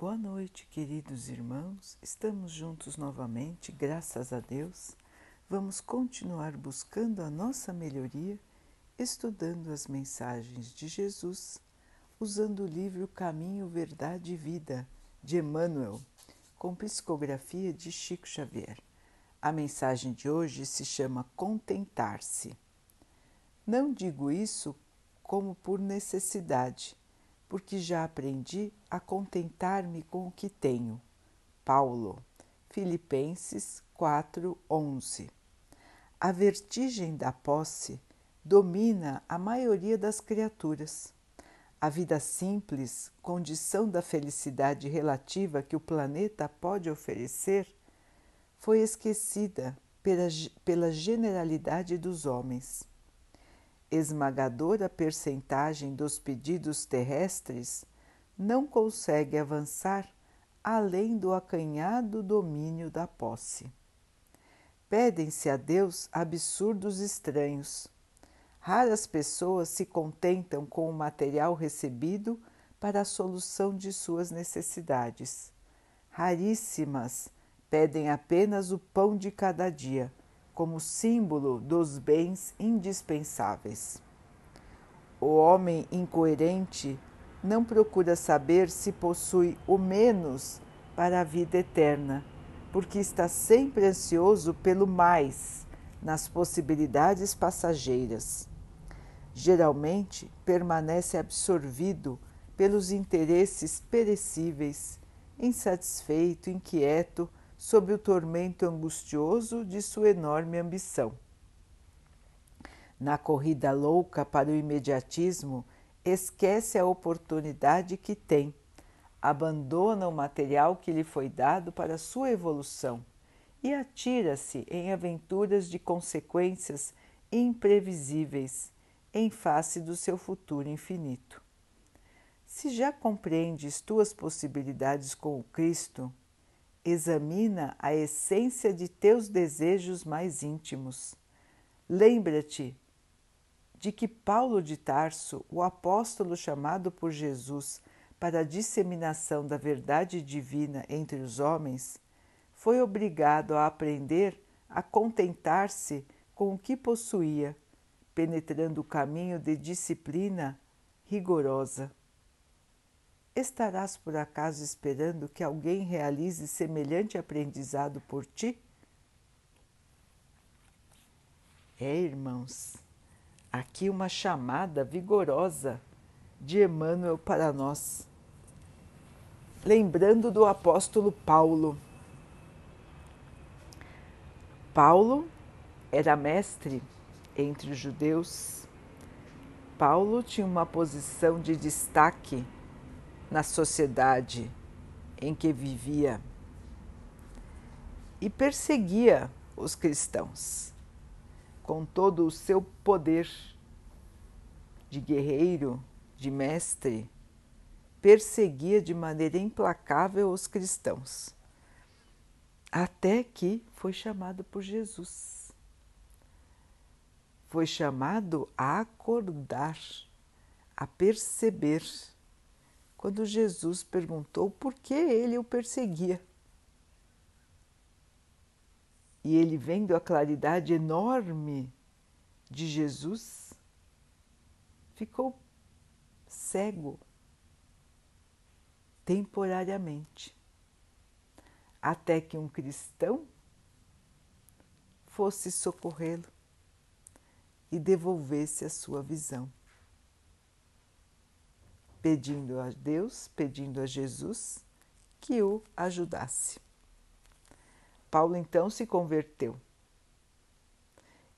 Boa noite, queridos irmãos. Estamos juntos novamente, graças a Deus. Vamos continuar buscando a nossa melhoria, estudando as mensagens de Jesus, usando o livro Caminho, Verdade e Vida de Emmanuel, com psicografia de Chico Xavier. A mensagem de hoje se chama Contentar-se. Não digo isso como por necessidade porque já aprendi a contentar-me com o que tenho. Paulo, Filipenses 4:11. A vertigem da posse domina a maioria das criaturas. A vida simples, condição da felicidade relativa que o planeta pode oferecer, foi esquecida pela, pela generalidade dos homens esmagadora percentagem dos pedidos terrestres não consegue avançar além do acanhado domínio da posse. Pedem-se a Deus absurdos estranhos. Raras pessoas se contentam com o material recebido para a solução de suas necessidades. Raríssimas pedem apenas o pão de cada dia como símbolo dos bens indispensáveis. O homem incoerente não procura saber se possui o menos para a vida eterna, porque está sempre ansioso pelo mais nas possibilidades passageiras. Geralmente permanece absorvido pelos interesses perecíveis, insatisfeito, inquieto sob o tormento angustioso de sua enorme ambição. Na corrida louca para o imediatismo, esquece a oportunidade que tem, abandona o material que lhe foi dado para sua evolução e atira-se em aventuras de consequências imprevisíveis em face do seu futuro infinito. Se já compreendes tuas possibilidades com o Cristo, Examina a essência de teus desejos mais íntimos. Lembra-te de que Paulo de Tarso, o apóstolo chamado por Jesus para a disseminação da verdade divina entre os homens, foi obrigado a aprender a contentar-se com o que possuía, penetrando o caminho de disciplina rigorosa. Estarás por acaso esperando que alguém realize semelhante aprendizado por ti? É, irmãos, aqui uma chamada vigorosa de Emmanuel para nós. Lembrando do apóstolo Paulo. Paulo era mestre entre os judeus. Paulo tinha uma posição de destaque na sociedade em que vivia e perseguia os cristãos com todo o seu poder de guerreiro, de mestre, perseguia de maneira implacável os cristãos, até que foi chamado por Jesus. Foi chamado a acordar, a perceber quando Jesus perguntou por que ele o perseguia. E ele, vendo a claridade enorme de Jesus, ficou cego temporariamente, até que um cristão fosse socorrê-lo e devolvesse a sua visão pedindo a Deus, pedindo a Jesus que o ajudasse. Paulo então se converteu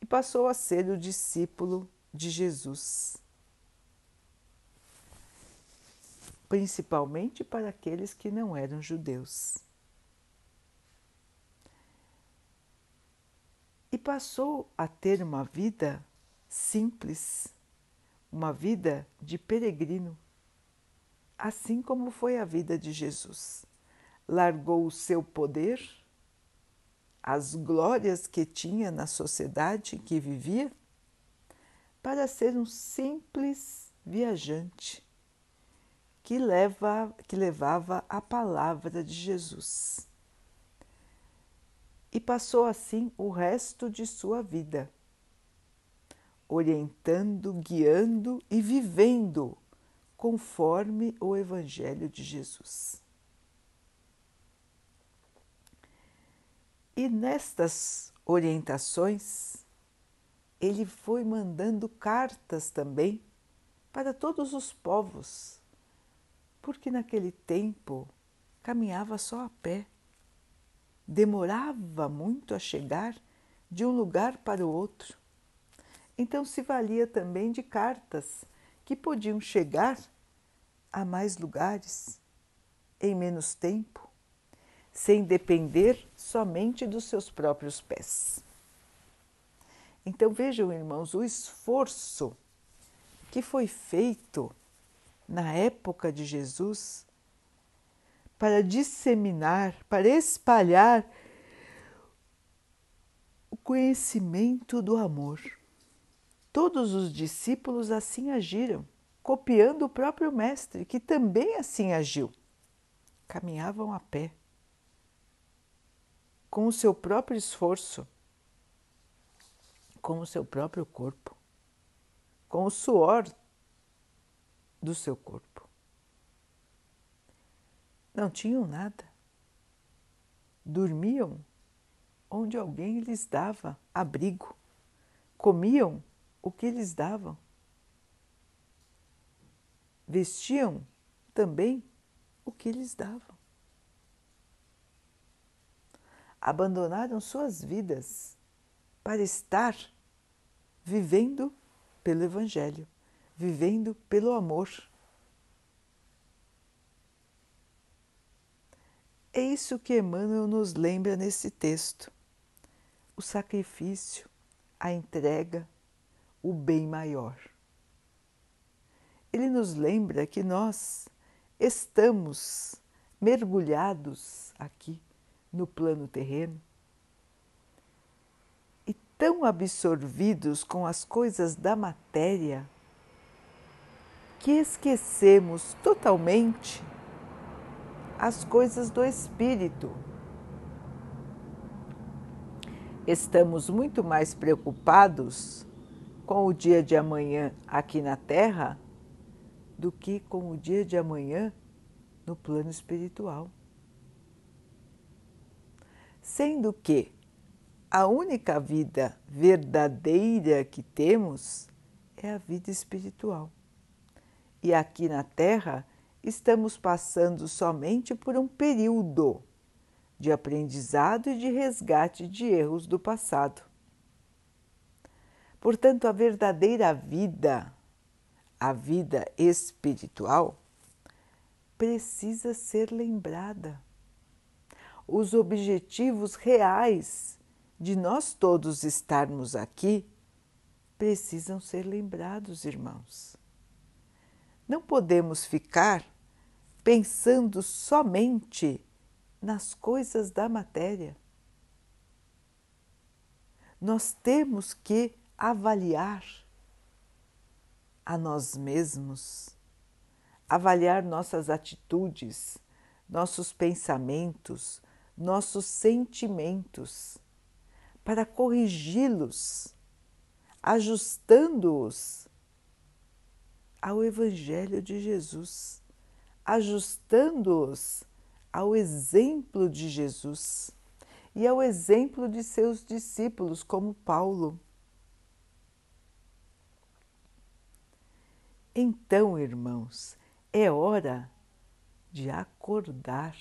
e passou a ser o discípulo de Jesus, principalmente para aqueles que não eram judeus. E passou a ter uma vida simples, uma vida de peregrino assim como foi a vida de Jesus. Largou o seu poder, as glórias que tinha na sociedade que vivia, para ser um simples viajante que, leva, que levava a palavra de Jesus. E passou assim o resto de sua vida, orientando, guiando e vivendo conforme o Evangelho de Jesus. E nestas orientações, ele foi mandando cartas também para todos os povos, porque naquele tempo caminhava só a pé, demorava muito a chegar de um lugar para o outro. Então se valia também de cartas que podiam chegar a mais lugares em menos tempo, sem depender somente dos seus próprios pés. Então vejam, irmãos, o esforço que foi feito na época de Jesus para disseminar, para espalhar o conhecimento do amor. Todos os discípulos assim agiram, copiando o próprio Mestre, que também assim agiu. Caminhavam a pé, com o seu próprio esforço, com o seu próprio corpo, com o suor do seu corpo. Não tinham nada. Dormiam onde alguém lhes dava abrigo. Comiam o que lhes davam. Vestiam também o que lhes davam. Abandonaram suas vidas para estar vivendo pelo Evangelho, vivendo pelo amor. É isso que Emmanuel nos lembra nesse texto: o sacrifício, a entrega, o bem maior. Ele nos lembra que nós estamos mergulhados aqui no plano terreno e tão absorvidos com as coisas da matéria que esquecemos totalmente as coisas do espírito. Estamos muito mais preocupados com o dia de amanhã aqui na Terra do que com o dia de amanhã no plano espiritual. Sendo que a única vida verdadeira que temos é a vida espiritual. E aqui na Terra estamos passando somente por um período de aprendizado e de resgate de erros do passado. Portanto, a verdadeira vida, a vida espiritual, precisa ser lembrada. Os objetivos reais de nós todos estarmos aqui precisam ser lembrados, irmãos. Não podemos ficar pensando somente nas coisas da matéria. Nós temos que avaliar a nós mesmos, avaliar nossas atitudes, nossos pensamentos, nossos sentimentos, para corrigi-los, ajustando-os ao Evangelho de Jesus, ajustando-os ao exemplo de Jesus e ao exemplo de seus discípulos, como Paulo. Então, irmãos, é hora de acordar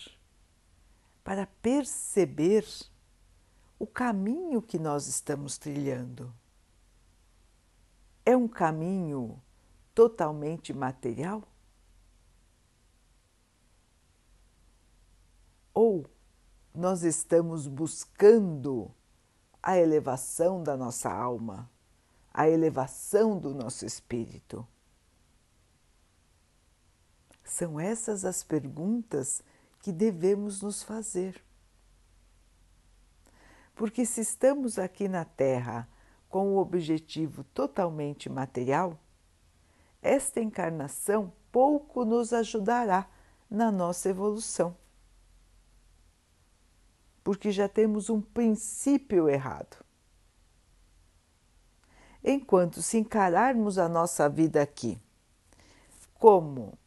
para perceber o caminho que nós estamos trilhando. É um caminho totalmente material? Ou nós estamos buscando a elevação da nossa alma, a elevação do nosso espírito? São essas as perguntas que devemos nos fazer. Porque se estamos aqui na Terra com o objetivo totalmente material, esta encarnação pouco nos ajudará na nossa evolução. Porque já temos um princípio errado. Enquanto se encararmos a nossa vida aqui como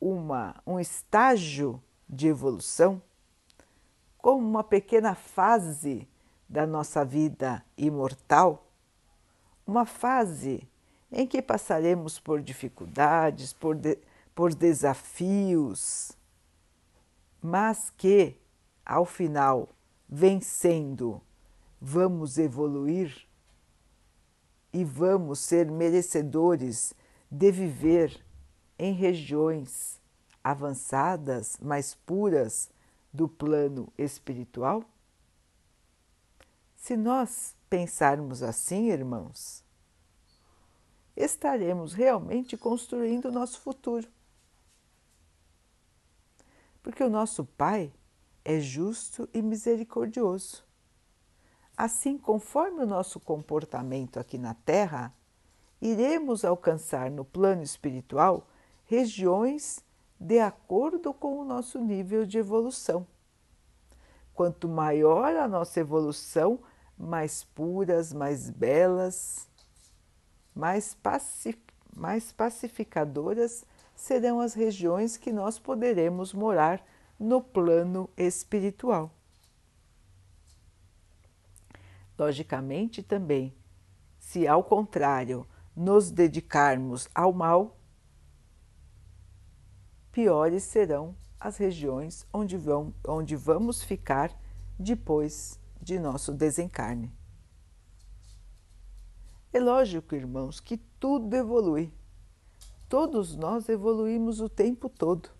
uma, um estágio de evolução, como uma pequena fase da nossa vida imortal, uma fase em que passaremos por dificuldades, por, de, por desafios, mas que, ao final, vencendo, vamos evoluir e vamos ser merecedores de viver em regiões avançadas, mais puras do plano espiritual? Se nós pensarmos assim, irmãos, estaremos realmente construindo o nosso futuro. Porque o nosso Pai é justo e misericordioso. Assim, conforme o nosso comportamento aqui na Terra, iremos alcançar no plano espiritual regiões de acordo com o nosso nível de evolução. Quanto maior a nossa evolução, mais puras, mais belas, mais, pacif mais pacificadoras serão as regiões que nós poderemos morar no plano espiritual. Logicamente, também, se ao contrário nos dedicarmos ao mal, piores serão as regiões onde, vão, onde vamos ficar depois de nosso desencarne. É lógico, irmãos, que tudo evolui. Todos nós evoluímos o tempo todo.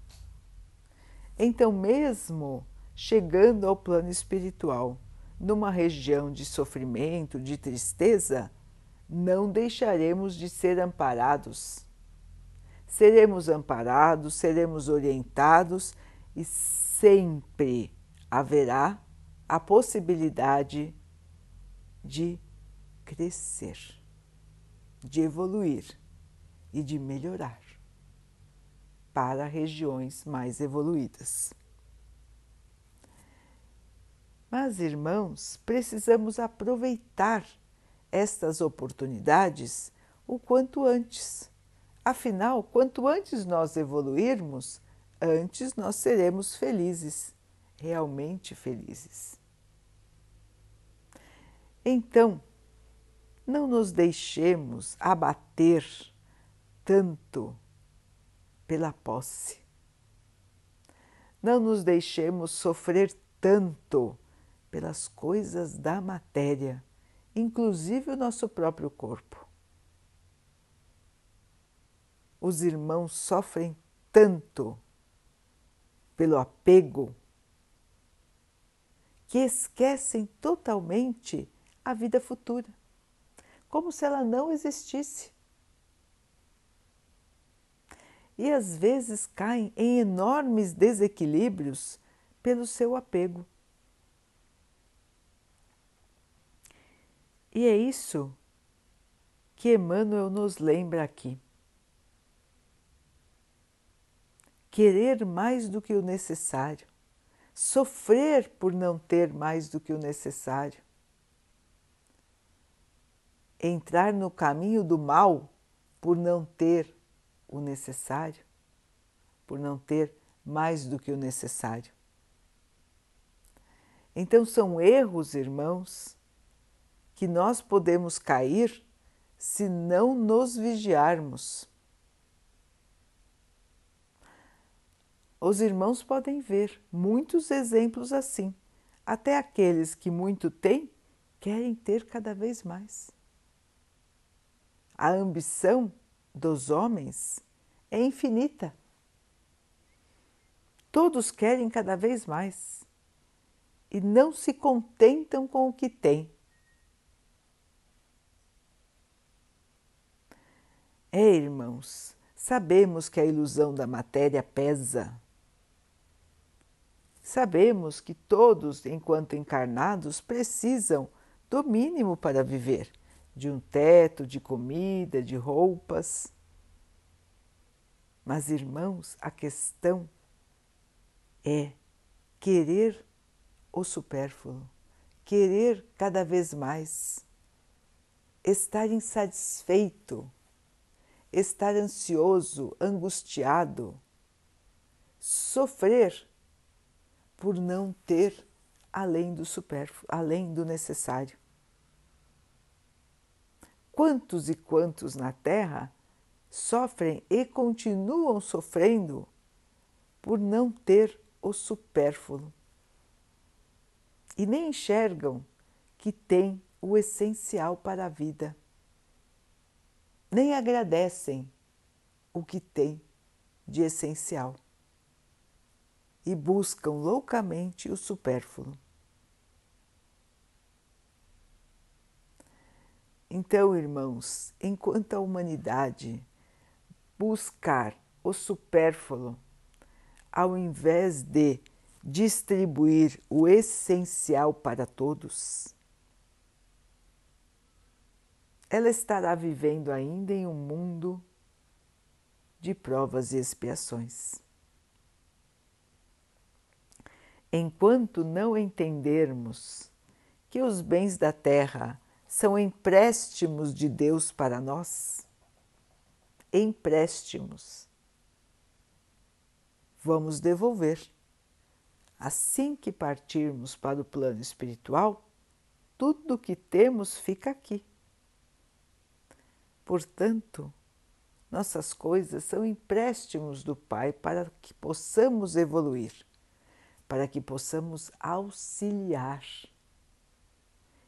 Então, mesmo chegando ao plano espiritual, numa região de sofrimento, de tristeza, não deixaremos de ser amparados. Seremos amparados, seremos orientados e sempre haverá a possibilidade de crescer, de evoluir e de melhorar para regiões mais evoluídas. Mas, irmãos, precisamos aproveitar estas oportunidades o quanto antes. Afinal, quanto antes nós evoluirmos, antes nós seremos felizes, realmente felizes. Então, não nos deixemos abater tanto pela posse. Não nos deixemos sofrer tanto pelas coisas da matéria inclusive o nosso próprio corpo. Os irmãos sofrem tanto pelo apego que esquecem totalmente a vida futura, como se ela não existisse. E às vezes caem em enormes desequilíbrios pelo seu apego. E é isso que Emmanuel nos lembra aqui. Querer mais do que o necessário, sofrer por não ter mais do que o necessário, entrar no caminho do mal por não ter o necessário, por não ter mais do que o necessário. Então são erros, irmãos, que nós podemos cair se não nos vigiarmos. Os irmãos podem ver muitos exemplos assim. Até aqueles que muito têm querem ter cada vez mais. A ambição dos homens é infinita. Todos querem cada vez mais e não se contentam com o que têm. É, irmãos, sabemos que a ilusão da matéria pesa. Sabemos que todos, enquanto encarnados, precisam do mínimo para viver, de um teto, de comida, de roupas. Mas, irmãos, a questão é querer o supérfluo, querer cada vez mais, estar insatisfeito, estar ansioso, angustiado, sofrer por não ter além do supérfluo, além do necessário. Quantos e quantos na Terra sofrem e continuam sofrendo por não ter o supérfluo? E nem enxergam que tem o essencial para a vida, nem agradecem o que tem de essencial e buscam loucamente o supérfluo. Então, irmãos, enquanto a humanidade buscar o supérfluo, ao invés de distribuir o essencial para todos, ela estará vivendo ainda em um mundo de provas e expiações. Enquanto não entendermos que os bens da terra são empréstimos de Deus para nós, empréstimos, vamos devolver. Assim que partirmos para o plano espiritual, tudo o que temos fica aqui. Portanto, nossas coisas são empréstimos do Pai para que possamos evoluir, para que possamos auxiliar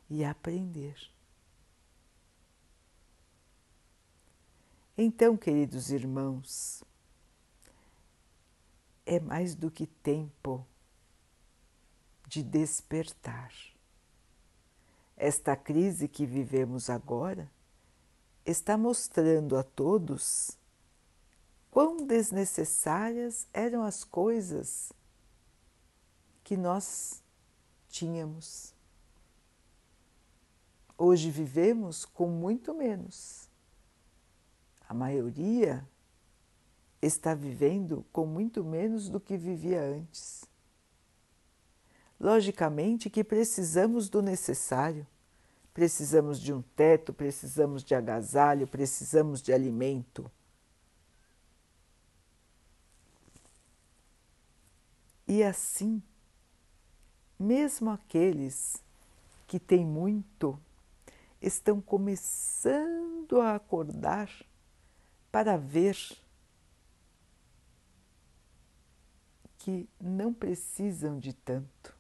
e aprender. Então, queridos irmãos, é mais do que tempo de despertar. Esta crise que vivemos agora está mostrando a todos quão desnecessárias eram as coisas que nós tínhamos. Hoje vivemos com muito menos. A maioria está vivendo com muito menos do que vivia antes. Logicamente que precisamos do necessário. Precisamos de um teto, precisamos de agasalho, precisamos de alimento. E assim, mesmo aqueles que têm muito, estão começando a acordar para ver que não precisam de tanto.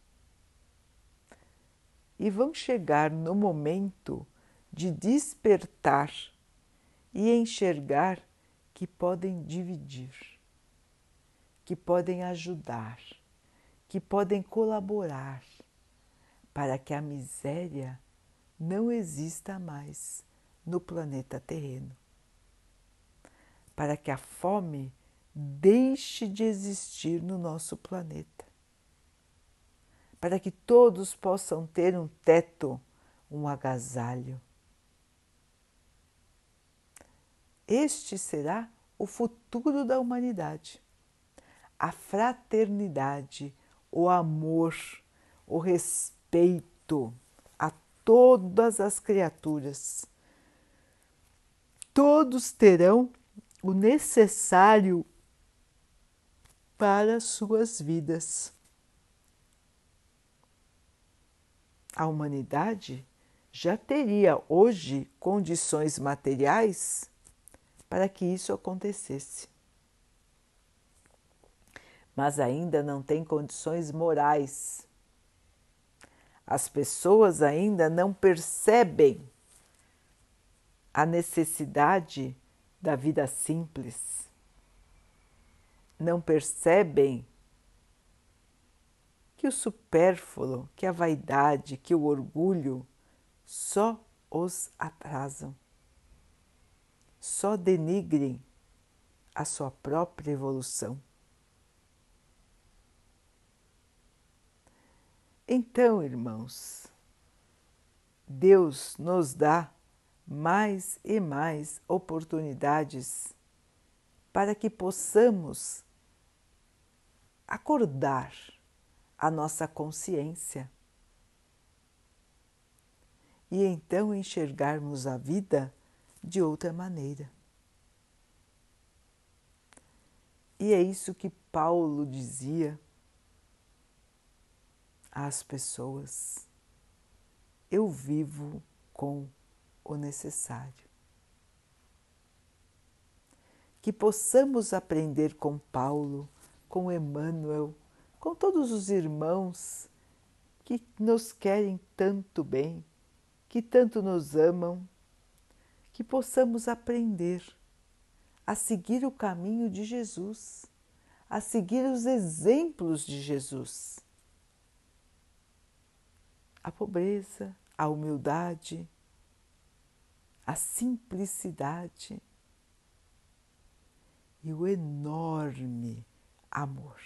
E vão chegar no momento de despertar e enxergar que podem dividir, que podem ajudar, que podem colaborar para que a miséria não exista mais no planeta terreno, para que a fome deixe de existir no nosso planeta para que todos possam ter um teto, um agasalho. Este será o futuro da humanidade. A fraternidade, o amor, o respeito a todas as criaturas. Todos terão o necessário para suas vidas. a humanidade já teria hoje condições materiais para que isso acontecesse. Mas ainda não tem condições morais. As pessoas ainda não percebem a necessidade da vida simples, não percebem que o supérfluo, que a vaidade, que o orgulho só os atrasam, só denigrem a sua própria evolução. Então, irmãos, Deus nos dá mais e mais oportunidades para que possamos acordar a nossa consciência e então enxergarmos a vida de outra maneira. E é isso que Paulo dizia às pessoas: eu vivo com o necessário. Que possamos aprender com Paulo, com Emmanuel, com todos os irmãos que nos querem tanto bem, que tanto nos amam, que possamos aprender a seguir o caminho de Jesus, a seguir os exemplos de Jesus. A pobreza, a humildade, a simplicidade e o enorme amor.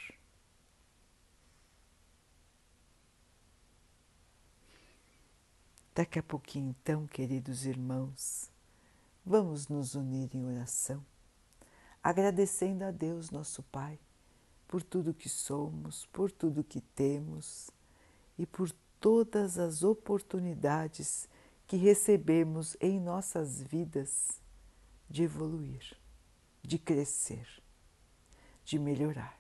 Daqui a pouquinho, então, queridos irmãos, vamos nos unir em oração agradecendo a Deus, nosso Pai, por tudo que somos, por tudo que temos e por todas as oportunidades que recebemos em nossas vidas de evoluir, de crescer, de melhorar.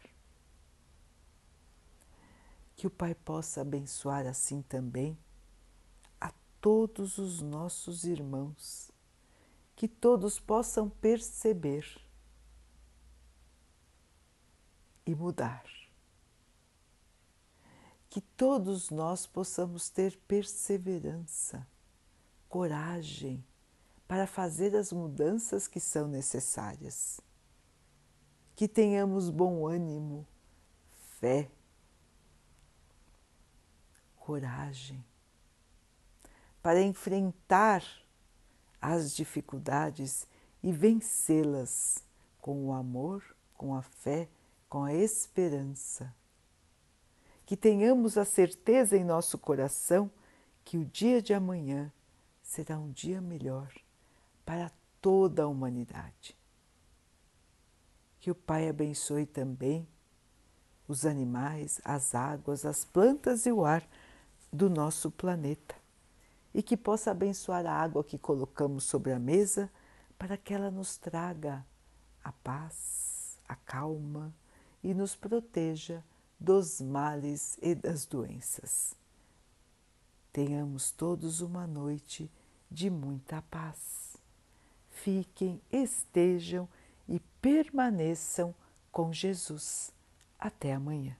Que o Pai possa abençoar assim também a todos os nossos irmãos, que todos possam perceber e mudar. Que todos nós possamos ter perseverança, coragem para fazer as mudanças que são necessárias. Que tenhamos bom ânimo, fé, coragem para enfrentar as dificuldades e vencê-las com o amor, com a fé com a esperança. Que tenhamos a certeza em nosso coração que o dia de amanhã será um dia melhor para toda a humanidade. Que o Pai abençoe também os animais, as águas, as plantas e o ar do nosso planeta e que possa abençoar a água que colocamos sobre a mesa para que ela nos traga a paz, a calma e nos proteja dos males e das doenças. Tenhamos todos uma noite de muita paz. Fiquem, estejam e permaneçam com Jesus. Até amanhã.